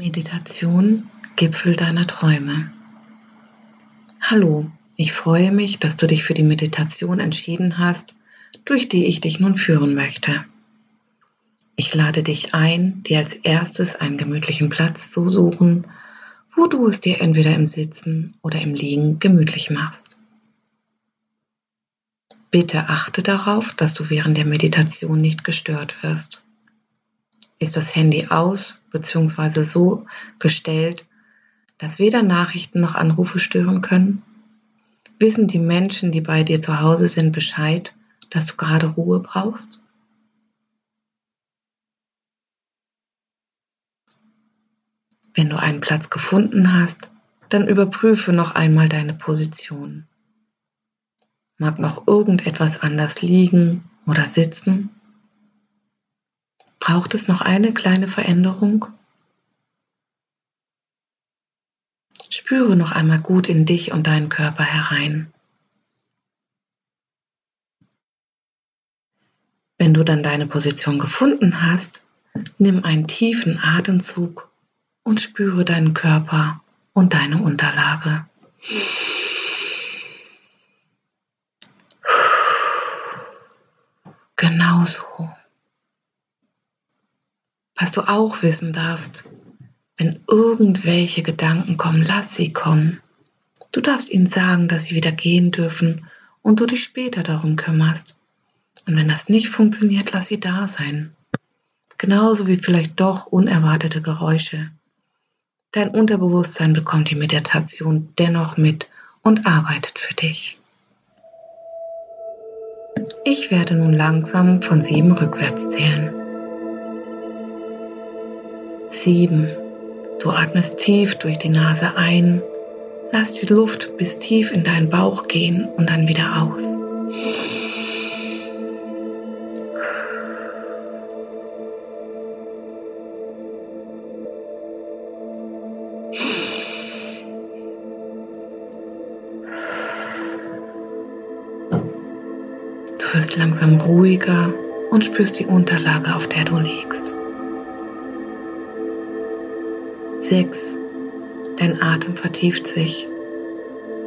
Meditation Gipfel deiner Träume. Hallo, ich freue mich, dass du dich für die Meditation entschieden hast, durch die ich dich nun führen möchte. Ich lade dich ein, dir als erstes einen gemütlichen Platz zu suchen, wo du es dir entweder im Sitzen oder im Liegen gemütlich machst. Bitte achte darauf, dass du während der Meditation nicht gestört wirst ist das Handy aus bzw. so gestellt, dass weder Nachrichten noch Anrufe stören können? Wissen die Menschen, die bei dir zu Hause sind, Bescheid, dass du gerade Ruhe brauchst? Wenn du einen Platz gefunden hast, dann überprüfe noch einmal deine Position. Mag noch irgendetwas anders liegen oder sitzen? Braucht es noch eine kleine Veränderung? Spüre noch einmal gut in dich und deinen Körper herein. Wenn du dann deine Position gefunden hast, nimm einen tiefen Atemzug und spüre deinen Körper und deine Unterlage. Genau so. Was du auch wissen darfst, wenn irgendwelche Gedanken kommen, lass sie kommen. Du darfst ihnen sagen, dass sie wieder gehen dürfen und du dich später darum kümmerst. Und wenn das nicht funktioniert, lass sie da sein. Genauso wie vielleicht doch unerwartete Geräusche. Dein Unterbewusstsein bekommt die Meditation dennoch mit und arbeitet für dich. Ich werde nun langsam von sieben rückwärts zählen. Sieben. Du atmest tief durch die Nase ein, lass die Luft bis tief in deinen Bauch gehen und dann wieder aus. Du wirst langsam ruhiger und spürst die Unterlage, auf der du liegst. 6. Dein Atem vertieft sich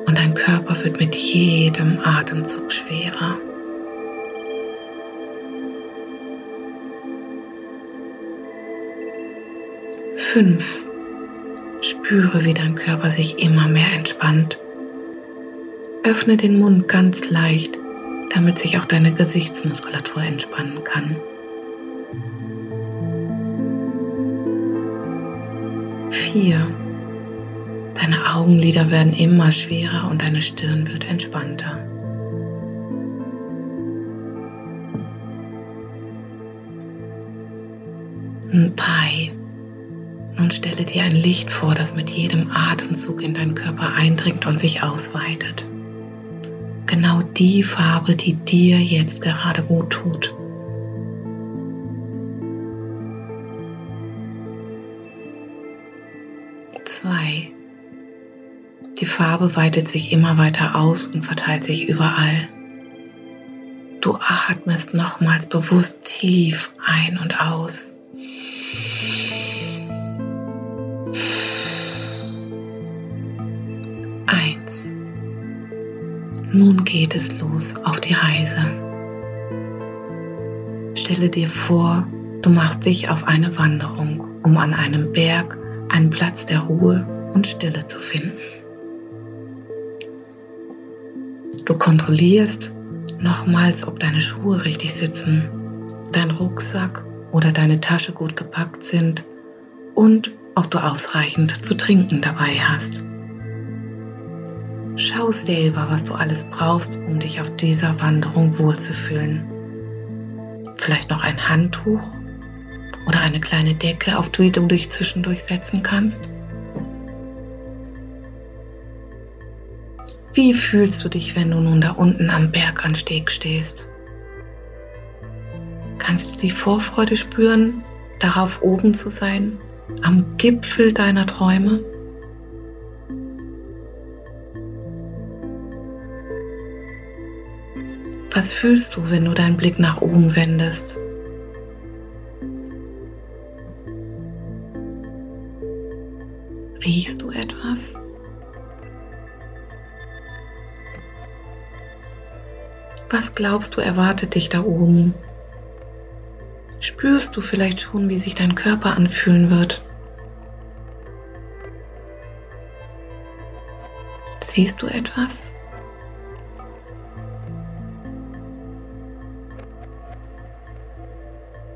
und dein Körper wird mit jedem Atemzug schwerer. Fünf. Spüre, wie dein Körper sich immer mehr entspannt. Öffne den Mund ganz leicht, damit sich auch deine Gesichtsmuskulatur entspannen kann. 4. Deine Augenlider werden immer schwerer und deine Stirn wird entspannter. Drei. Nun stelle dir ein Licht vor, das mit jedem Atemzug in deinen Körper eindringt und sich ausweitet. Genau die Farbe, die dir jetzt gerade gut tut. Die Farbe weitet sich immer weiter aus und verteilt sich überall. Du atmest nochmals bewusst tief ein und aus. Eins. Nun geht es los auf die Reise. Stelle dir vor, du machst dich auf eine Wanderung, um an einem Berg einen Platz der Ruhe und Stille zu finden. Du kontrollierst nochmals, ob deine Schuhe richtig sitzen, dein Rucksack oder deine Tasche gut gepackt sind und ob du ausreichend zu trinken dabei hast. Schau selber, was du alles brauchst, um dich auf dieser Wanderung wohlzufühlen. Vielleicht noch ein Handtuch oder eine kleine Decke, auf die du dich zwischendurch setzen kannst? Wie fühlst du dich, wenn du nun da unten am Berganstieg stehst? Kannst du die Vorfreude spüren, darauf oben zu sein, am Gipfel deiner Träume? Was fühlst du, wenn du deinen Blick nach oben wendest? Riechst du etwas? Was glaubst du erwartet dich da oben? Spürst du vielleicht schon, wie sich dein Körper anfühlen wird? Siehst du etwas?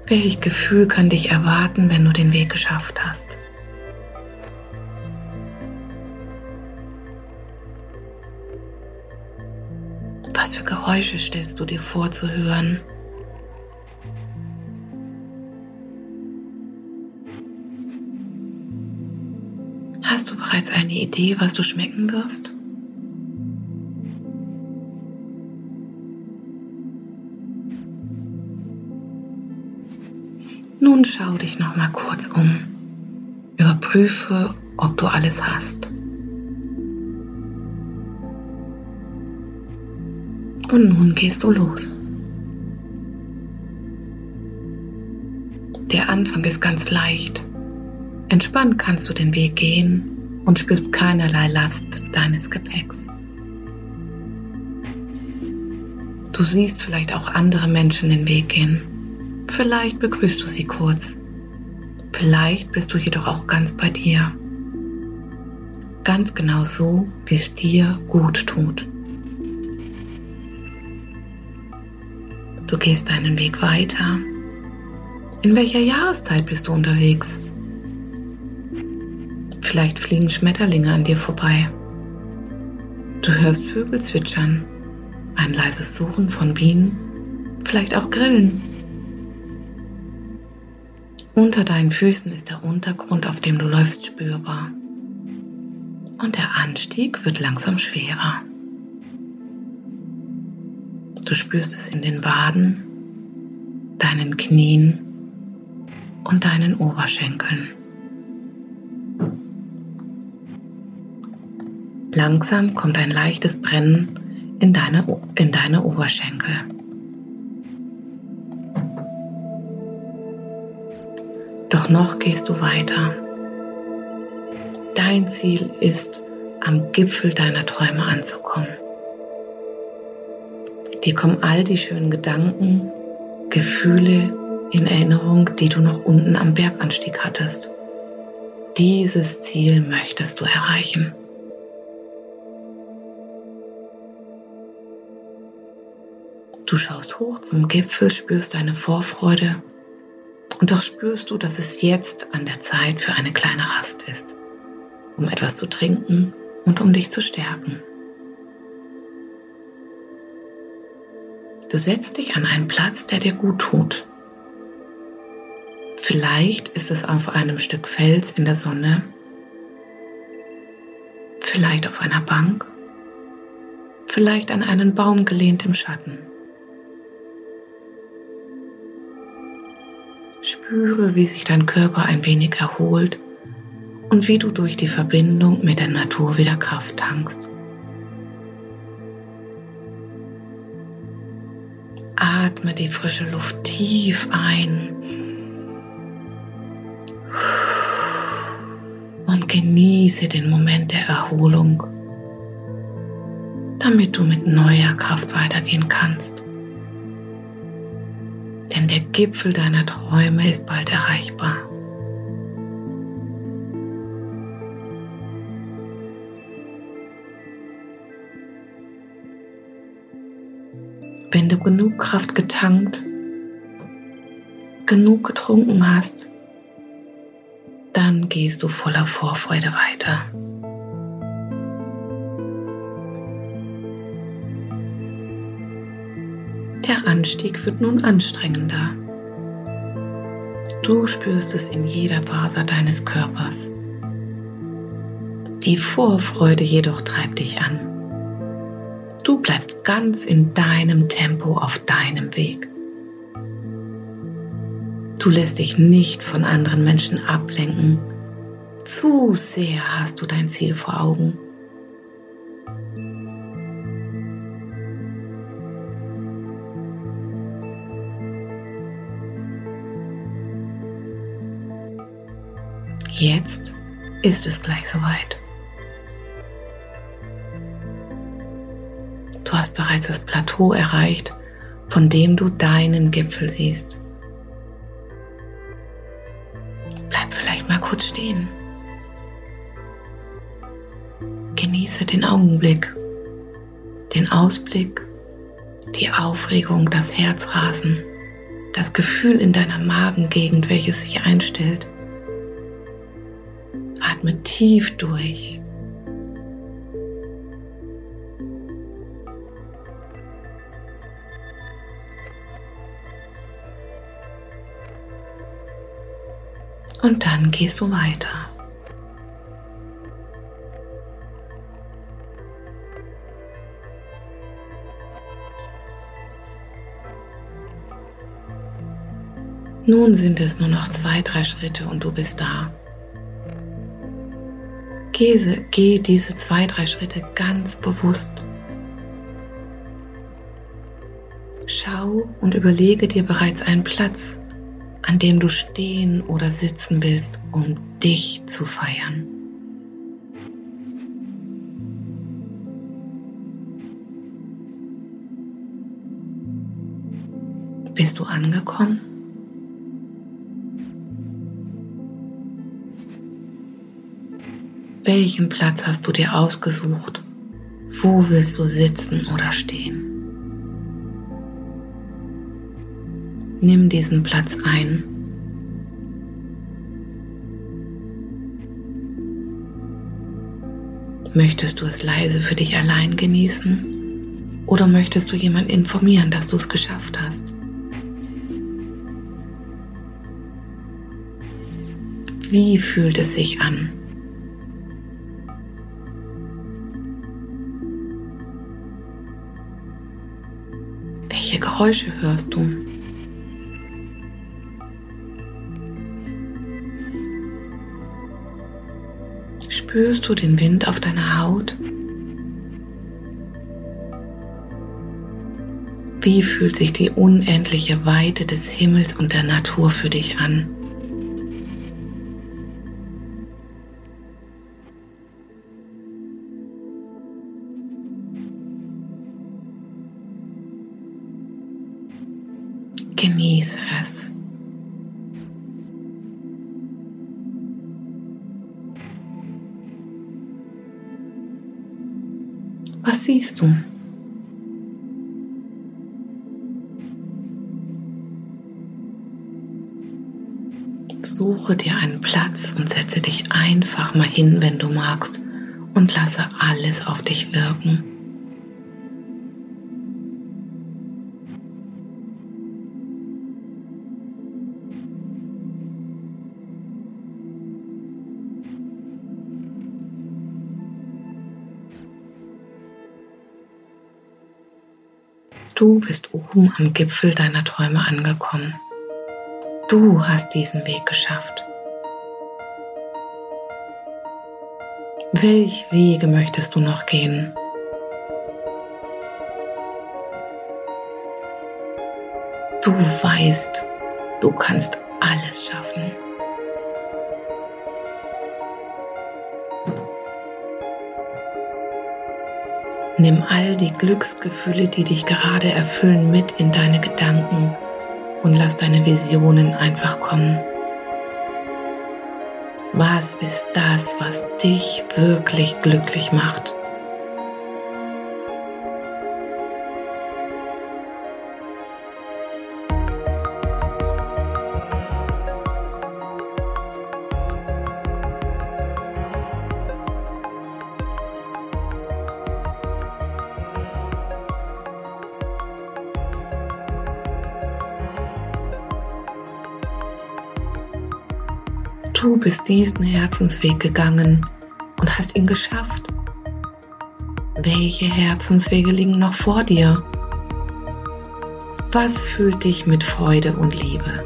Welches Gefühl kann dich erwarten, wenn du den Weg geschafft hast? Geräusche stellst du dir vor zu hören? Hast du bereits eine Idee, was du schmecken wirst? Nun schau dich noch mal kurz um. Überprüfe, ob du alles hast. Und nun gehst du los. Der Anfang ist ganz leicht. Entspannt kannst du den Weg gehen und spürst keinerlei Last deines Gepäcks. Du siehst vielleicht auch andere Menschen den Weg gehen. Vielleicht begrüßt du sie kurz. Vielleicht bist du jedoch auch ganz bei dir. Ganz genau so, wie es dir gut tut. Du gehst deinen Weg weiter. In welcher Jahreszeit bist du unterwegs? Vielleicht fliegen Schmetterlinge an dir vorbei. Du hörst Vögel zwitschern, ein leises Suchen von Bienen, vielleicht auch Grillen. Unter deinen Füßen ist der Untergrund, auf dem du läufst, spürbar. Und der Anstieg wird langsam schwerer. Du spürst es in den Waden, deinen Knien und deinen Oberschenkeln. Langsam kommt ein leichtes Brennen in deine, in deine Oberschenkel. Doch noch gehst du weiter. Dein Ziel ist, am Gipfel deiner Träume anzukommen. Dir kommen all die schönen Gedanken, Gefühle in Erinnerung, die du noch unten am Berganstieg hattest. Dieses Ziel möchtest du erreichen. Du schaust hoch zum Gipfel, spürst deine Vorfreude und doch spürst du, dass es jetzt an der Zeit für eine kleine Rast ist, um etwas zu trinken und um dich zu stärken. Du setzt dich an einen Platz, der dir gut tut. Vielleicht ist es auf einem Stück Fels in der Sonne, vielleicht auf einer Bank, vielleicht an einen Baum gelehnt im Schatten. Spüre, wie sich dein Körper ein wenig erholt und wie du durch die Verbindung mit der Natur wieder Kraft tankst. Atme die frische Luft tief ein und genieße den Moment der Erholung, damit du mit neuer Kraft weitergehen kannst. Denn der Gipfel deiner Träume ist bald erreichbar. Wenn du genug Kraft getankt, genug getrunken hast, dann gehst du voller Vorfreude weiter. Der Anstieg wird nun anstrengender. Du spürst es in jeder Faser deines Körpers. Die Vorfreude jedoch treibt dich an. Du bleibst ganz in deinem Tempo auf deinem Weg. Du lässt dich nicht von anderen Menschen ablenken. Zu sehr hast du dein Ziel vor Augen. Jetzt ist es gleich soweit. Du hast bereits das Plateau erreicht, von dem du deinen Gipfel siehst. Bleib vielleicht mal kurz stehen. Genieße den Augenblick, den Ausblick, die Aufregung, das Herzrasen, das Gefühl in deiner Magengegend, welches sich einstellt. Atme tief durch. Und dann gehst du weiter. Nun sind es nur noch zwei, drei Schritte und du bist da. Geh, geh diese zwei, drei Schritte ganz bewusst. Schau und überlege dir bereits einen Platz, an dem du stehen oder sitzen willst, um dich zu feiern. Bist du angekommen? Welchen Platz hast du dir ausgesucht? Wo willst du sitzen oder stehen? Nimm diesen Platz ein. Möchtest du es leise für dich allein genießen oder möchtest du jemand informieren, dass du es geschafft hast? Wie fühlt es sich an? Welche Geräusche hörst du? Spürst du den Wind auf deiner Haut? Wie fühlt sich die unendliche Weite des Himmels und der Natur für dich an? Was siehst du? Suche dir einen Platz und setze dich einfach mal hin, wenn du magst, und lasse alles auf dich wirken. Du bist oben am Gipfel deiner Träume angekommen. Du hast diesen Weg geschafft. Welch Wege möchtest du noch gehen? Du weißt, du kannst alles schaffen. Nimm all die Glücksgefühle, die dich gerade erfüllen, mit in deine Gedanken und lass deine Visionen einfach kommen. Was ist das, was dich wirklich glücklich macht? Bist diesen Herzensweg gegangen und hast ihn geschafft. Welche Herzenswege liegen noch vor dir? Was füllt dich mit Freude und Liebe?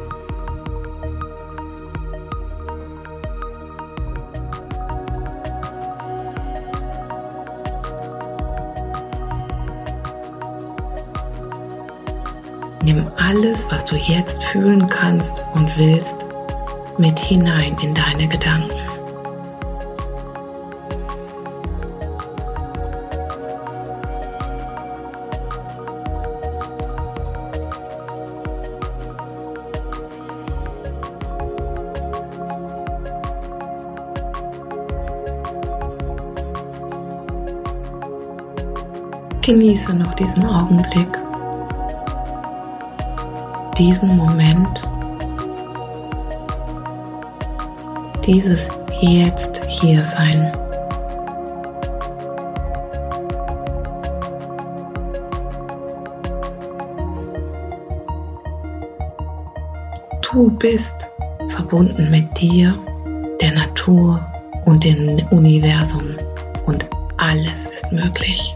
Nimm alles, was du jetzt fühlen kannst und willst, mit hinein in deine Gedanken. Genieße noch diesen Augenblick, diesen Moment dieses Jetzt hier sein. Du bist verbunden mit dir, der Natur und dem Universum und alles ist möglich.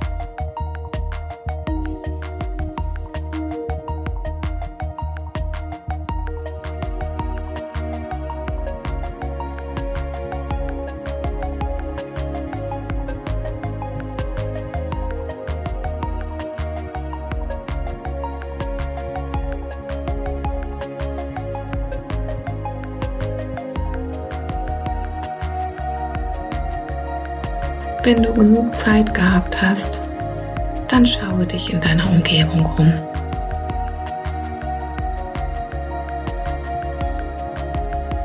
Wenn du genug Zeit gehabt hast, dann schaue dich in deiner Umgebung um.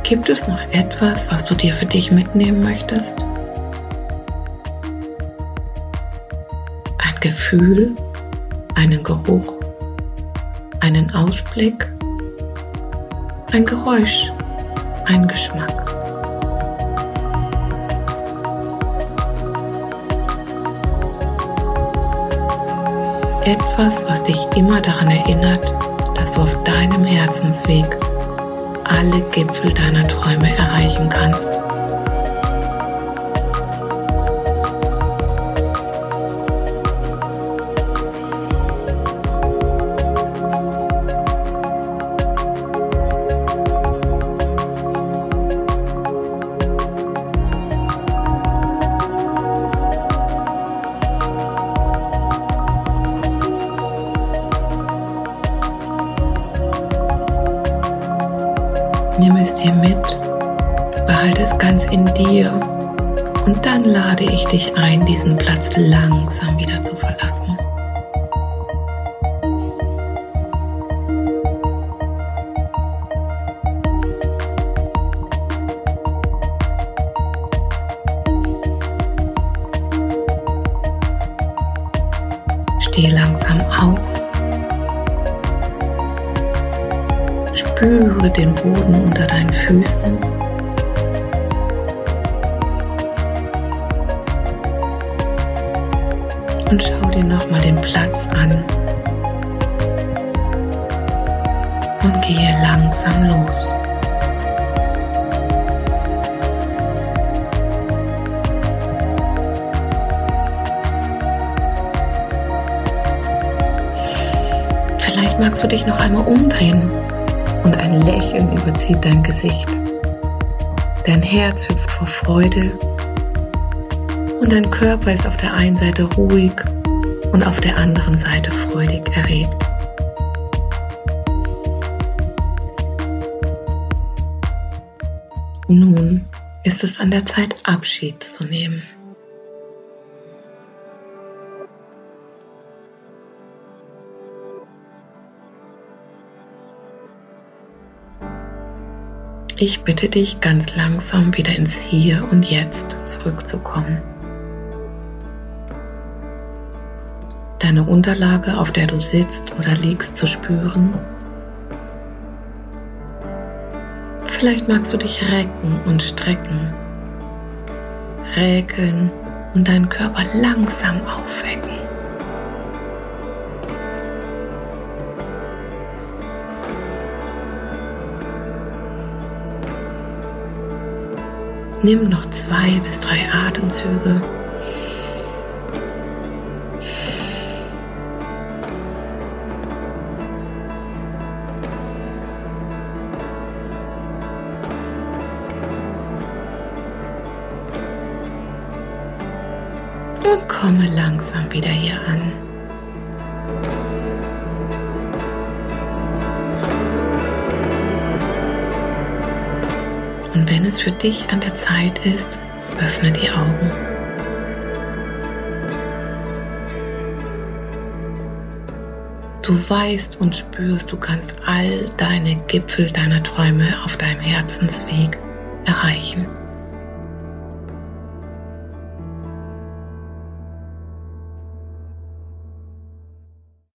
Gibt es noch etwas, was du dir für dich mitnehmen möchtest? Ein Gefühl, einen Geruch, einen Ausblick, ein Geräusch, ein Geschmack. Etwas, was dich immer daran erinnert, dass du auf deinem Herzensweg alle Gipfel deiner Träume erreichen kannst. Dich ein, diesen Platz langsam wieder zu verlassen. Steh langsam auf Spüre den Boden unter deinen Füßen. Und schau dir nochmal den Platz an. Und gehe langsam los. Vielleicht magst du dich noch einmal umdrehen und ein Lächeln überzieht dein Gesicht. Dein Herz hüpft vor Freude und dein Körper ist auf der einen Seite ruhig und auf der anderen Seite freudig erregt. Nun ist es an der Zeit, Abschied zu nehmen. Ich bitte dich ganz langsam wieder ins Hier und Jetzt zurückzukommen. Deine Unterlage, auf der du sitzt oder liegst, zu spüren. Vielleicht magst du dich recken und strecken, räkeln und deinen Körper langsam aufwecken. Nimm noch zwei bis drei Atemzüge. Und komme langsam wieder hier an. Und wenn es für dich an der Zeit ist, öffne die Augen. Du weißt und spürst, du kannst all deine Gipfel deiner Träume auf deinem Herzensweg erreichen.